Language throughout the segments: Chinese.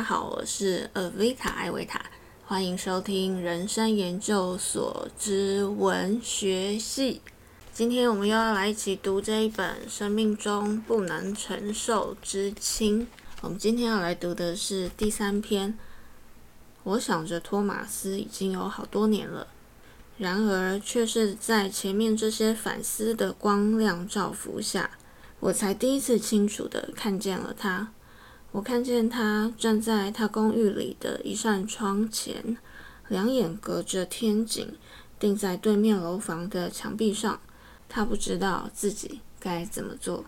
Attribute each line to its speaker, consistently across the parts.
Speaker 1: 家好，我是阿维塔艾维塔，欢迎收听人生研究所之文学系。今天我们又要来一起读这一本《生命中不能承受之轻》。我们今天要来读的是第三篇。我想着托马斯已经有好多年了，然而却是在前面这些反思的光亮照拂下，我才第一次清楚地看见了他。我看见他站在他公寓里的一扇窗前，两眼隔着天井，定在对面楼房的墙壁上。他不知道自己该怎么做。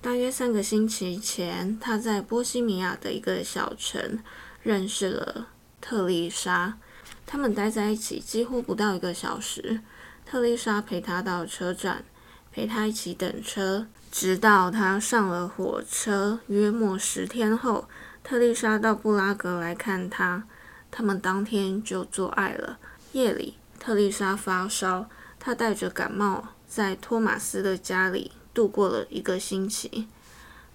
Speaker 1: 大约三个星期前，他在波西米亚的一个小城认识了特丽莎。他们待在一起几乎不到一个小时。特丽莎陪他到车站，陪他一起等车。直到他上了火车，约莫十天后，特丽莎到布拉格来看他。他们当天就做爱了。夜里，特丽莎发烧，她带着感冒在托马斯的家里度过了一个星期。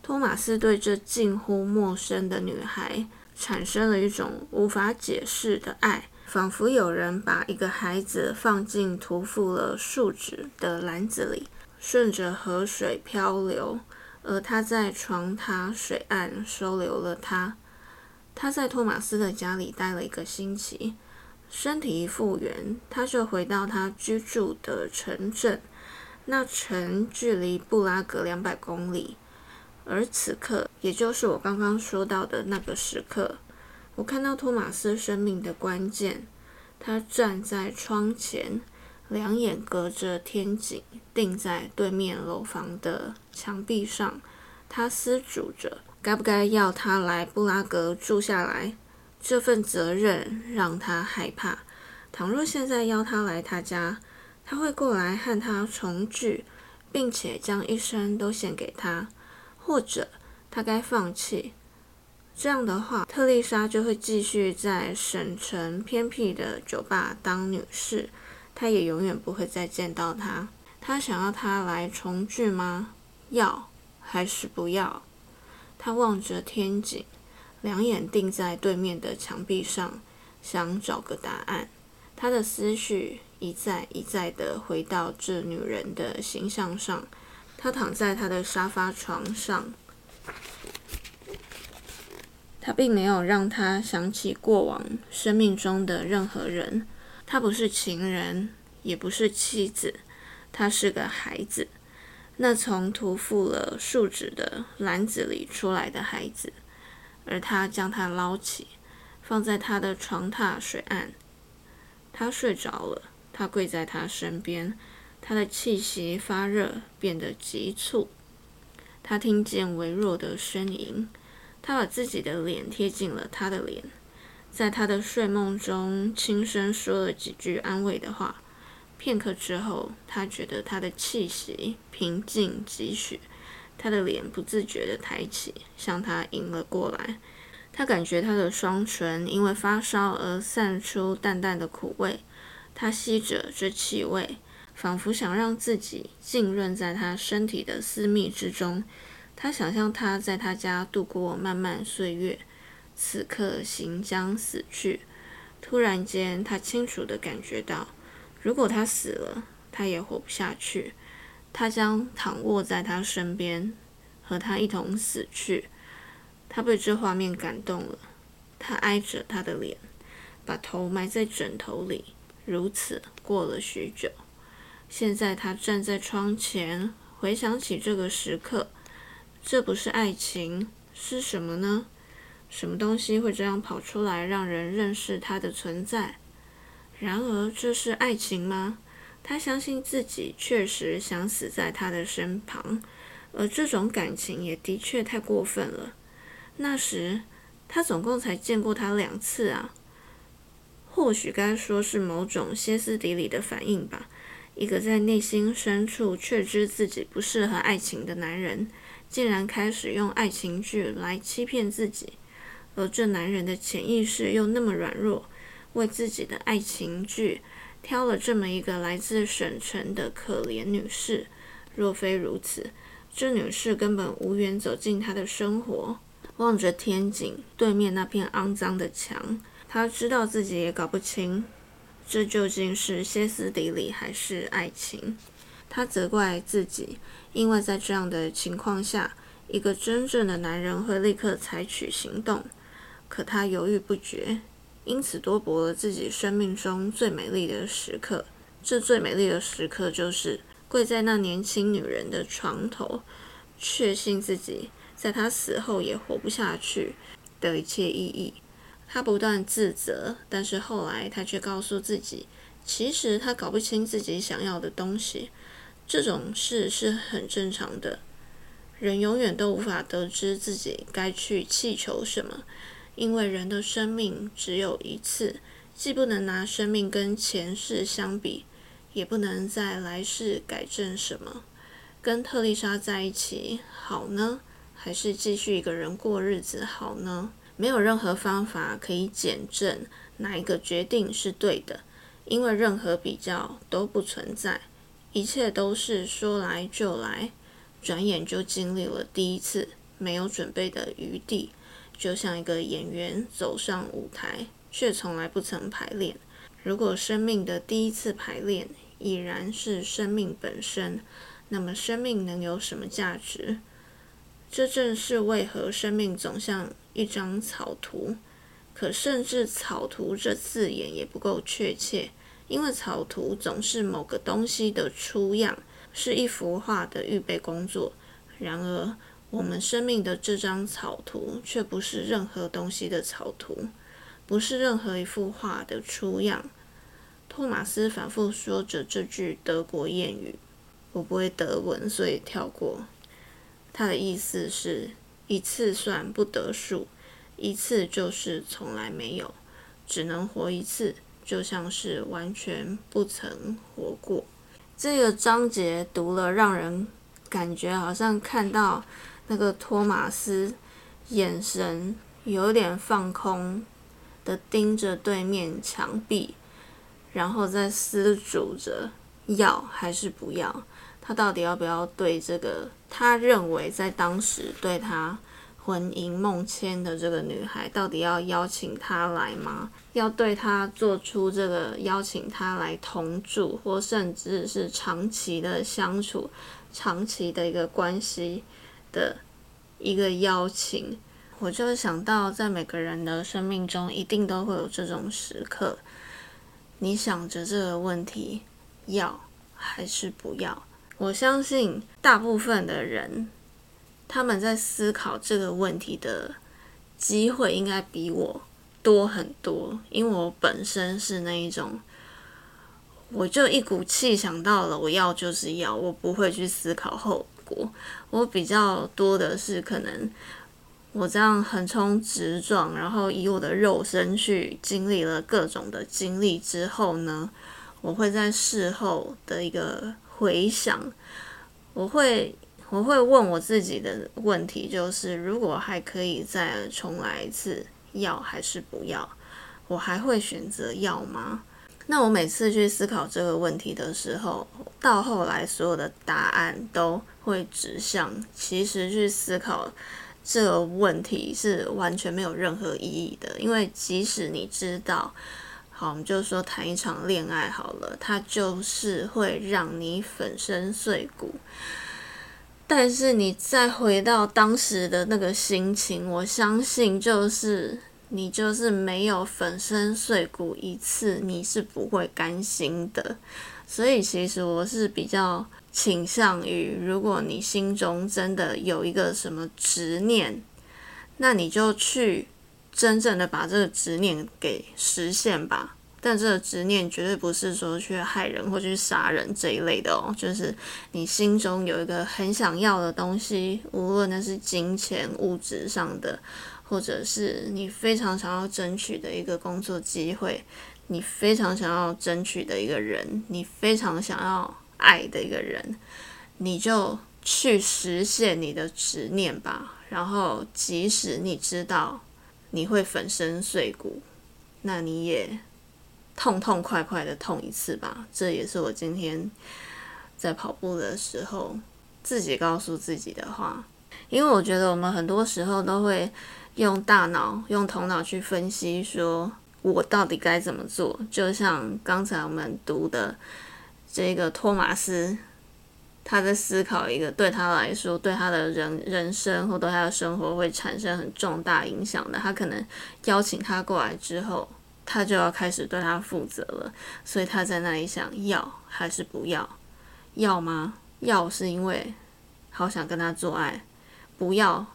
Speaker 1: 托马斯对这近乎陌生的女孩产生了一种无法解释的爱，仿佛有人把一个孩子放进涂覆了树脂的篮子里。顺着河水漂流，而他在床榻水岸收留了他。他在托马斯的家里待了一个星期，身体一复原，他就回到他居住的城镇。那城距离布拉格两百公里。而此刻，也就是我刚刚说到的那个时刻，我看到托马斯生命的关键。他站在窗前。两眼隔着天井，定在对面楼房的墙壁上。他思忖着，该不该要他来布拉格住下来。这份责任让他害怕。倘若现在邀他来他家，他会过来和他重聚，并且将一生都献给他。或者，他该放弃。这样的话，特丽莎就会继续在省城偏僻的酒吧当女士。他也永远不会再见到他。他想要他来重聚吗？要还是不要？他望着天井，两眼定在对面的墙壁上，想找个答案。他的思绪一再一再地回到这女人的形象上。他躺在他的沙发床上，他并没有让他想起过往生命中的任何人。他不是情人，也不是妻子，他是个孩子，那从涂覆了树脂的篮子里出来的孩子，而他将他捞起，放在他的床榻水岸。他睡着了，他跪在他身边，他的气息发热，变得急促。他听见微弱的呻吟，他把自己的脸贴近了他的脸。在他的睡梦中，轻声说了几句安慰的话。片刻之后，他觉得他的气息平静几许，他的脸不自觉地抬起，向他迎了过来。他感觉他的双唇因为发烧而散出淡淡的苦味。他吸着这气味，仿佛想让自己浸润在他身体的私密之中。他想象他在他家度过漫漫岁月。此刻行将死去，突然间，他清楚地感觉到，如果他死了，他也活不下去。他将躺卧在他身边，和他一同死去。他被这画面感动了，他挨着他的脸，把头埋在枕头里。如此过了许久，现在他站在窗前，回想起这个时刻。这不是爱情，是什么呢？什么东西会这样跑出来，让人认识它的存在？然而，这是爱情吗？他相信自己确实想死在他的身旁，而这种感情也的确太过分了。那时，他总共才见过他两次啊。或许该说是某种歇斯底里的反应吧。一个在内心深处确知自己不适合爱情的男人，竟然开始用爱情剧来欺骗自己。而这男人的潜意识又那么软弱，为自己的爱情剧挑了这么一个来自省城的可怜女士。若非如此，这女士根本无缘走进他的生活。望着天井对面那片肮脏的墙，他知道自己也搞不清，这究竟是歇斯底里还是爱情。他责怪自己，因为在这样的情况下，一个真正的男人会立刻采取行动。可他犹豫不决，因此多博了自己生命中最美丽的时刻。这最美丽的时刻，就是跪在那年轻女人的床头，确信自己在她死后也活不下去的一切意义。他不断自责，但是后来他却告诉自己，其实他搞不清自己想要的东西。这种事是很正常的，人永远都无法得知自己该去祈求什么，因为人的生命只有一次，既不能拿生命跟前世相比。也不能在来世改正什么。跟特丽莎在一起好呢，还是继续一个人过日子好呢？没有任何方法可以检证哪一个决定是对的，因为任何比较都不存在，一切都是说来就来，转眼就经历了第一次没有准备的余地，就像一个演员走上舞台，却从来不曾排练。如果生命的第一次排练已然是生命本身，那么生命能有什么价值？这正是为何生命总像一张草图。可甚至“草图”这字眼也不够确切，因为草图总是某个东西的出样，是一幅画的预备工作。然而，我们生命的这张草图却不是任何东西的草图。不是任何一幅画的初样。托马斯反复说着这句德国谚语，我不会德文，所以跳过。他的意思是：一次算不得数，一次就是从来没有，只能活一次，就像是完全不曾活过。这个章节读了，让人感觉好像看到那个托马斯眼神有点放空。的盯着对面墙壁，然后在思忖着要还是不要。他到底要不要对这个他认为在当时对他魂萦梦牵的这个女孩，到底要邀请她来吗？要对她做出这个邀请她来同住，或甚至是长期的相处、长期的一个关系的一个邀请？我就想到，在每个人的生命中，一定都会有这种时刻。你想着这个问题，要还是不要？我相信大部分的人，他们在思考这个问题的机会，应该比我多很多。因为我本身是那一种，我就一股气想到了，我要就是要，我不会去思考后果。我比较多的是可能。我这样横冲直撞，然后以我的肉身去经历了各种的经历之后呢，我会在事后的一个回想，我会我会问我自己的问题，就是如果还可以再重来一次，要还是不要？我还会选择要吗？那我每次去思考这个问题的时候，到后来所有的答案都会指向，其实去思考。这个问题是完全没有任何意义的，因为即使你知道，好，我们就说谈一场恋爱好了，它就是会让你粉身碎骨。但是你再回到当时的那个心情，我相信就是你就是没有粉身碎骨一次，你是不会甘心的。所以其实我是比较。倾向于，如果你心中真的有一个什么执念，那你就去真正的把这个执念给实现吧。但这个执念绝对不是说去害人或去杀人这一类的哦，就是你心中有一个很想要的东西，无论那是金钱、物质上的，或者是你非常想要争取的一个工作机会，你非常想要争取的一个人，你非常想要。爱的一个人，你就去实现你的执念吧。然后，即使你知道你会粉身碎骨，那你也痛痛快快的痛一次吧。这也是我今天在跑步的时候自己告诉自己的话。因为我觉得我们很多时候都会用大脑、用头脑去分析，说我到底该怎么做。就像刚才我们读的这个托马斯，他在思考一个对他来说、对他的人人生或对他的生活会产生很重大影响的，他可能邀请他过来之后，他就要开始对他负责了。所以他在那里想要还是不要？要吗？要是因为好想跟他做爱。不要，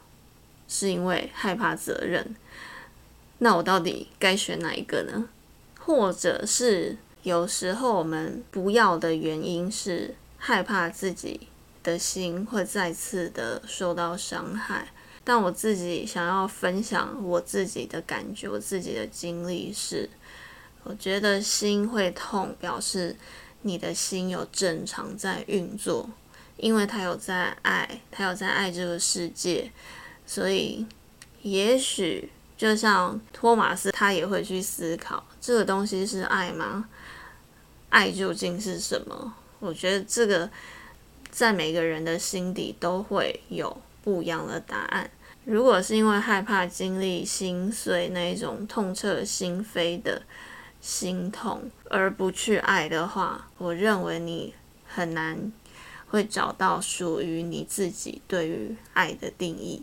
Speaker 1: 是因为害怕责任。那我到底该选哪一个呢？或者是有时候我们不要的原因是害怕自己的心会再次的受到伤害。但我自己想要分享我自己的感觉，我自己的经历是，我觉得心会痛，表示你的心有正常在运作。因为他有在爱，他有在爱这个世界，所以也许就像托马斯，他也会去思考这个东西是爱吗？爱究竟是什么？我觉得这个在每个人的心底都会有不一样的答案。如果是因为害怕经历心碎那种痛彻心扉的心痛而不去爱的话，我认为你很难。会找到属于你自己对于爱的定义。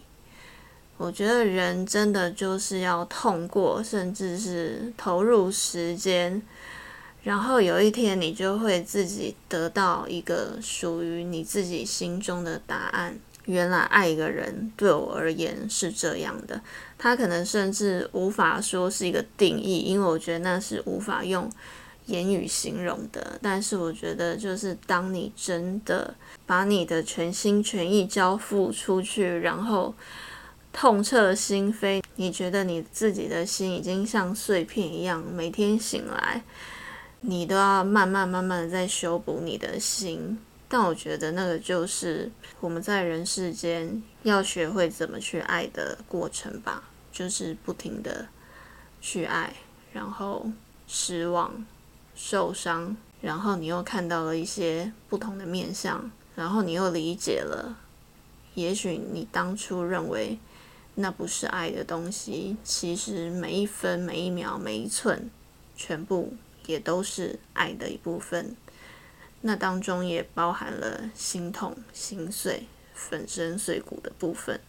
Speaker 1: 我觉得人真的就是要痛过，甚至是投入时间，然后有一天你就会自己得到一个属于你自己心中的答案。原来爱一个人对我而言是这样的，他可能甚至无法说是一个定义，因为我觉得那是无法用。言语形容的，但是我觉得，就是当你真的把你的全心全意交付出去，然后痛彻心扉，你觉得你自己的心已经像碎片一样，每天醒来，你都要慢慢慢慢的在修补你的心。但我觉得那个就是我们在人世间要学会怎么去爱的过程吧，就是不停的去爱，然后失望。受伤，然后你又看到了一些不同的面相，然后你又理解了，也许你当初认为那不是爱的东西，其实每一分、每一秒、每一寸，全部也都是爱的一部分。那当中也包含了心痛、心碎、粉身碎骨的部分。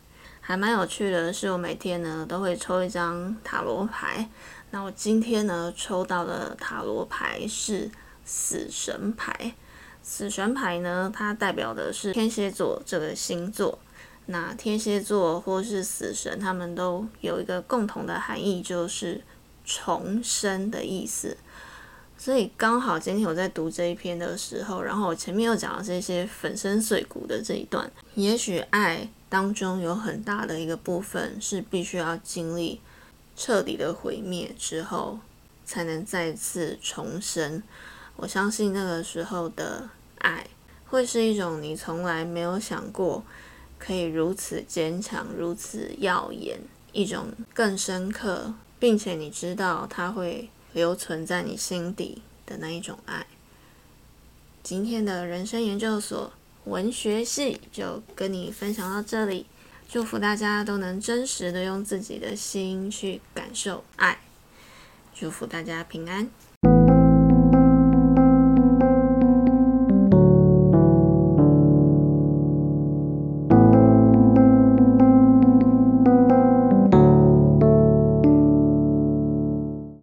Speaker 1: 还蛮有趣的是，我每天呢都会抽一张塔罗牌。那我今天呢抽到的塔罗牌是死神牌。死神牌呢，它代表的是天蝎座这个星座。那天蝎座或是死神，他们都有一个共同的含义，就是重生的意思。所以刚好今天我在读这一篇的时候，然后我前面又讲了这些粉身碎骨的这一段，也许爱。当中有很大的一个部分是必须要经历彻底的毁灭之后，才能再次重生。我相信那个时候的爱，会是一种你从来没有想过可以如此坚强、如此耀眼，一种更深刻，并且你知道它会留存在你心底的那一种爱。今天的人生研究所。文学系就跟你分享到这里，祝福大家都能真实的用自己的心去感受爱，祝福大家平安。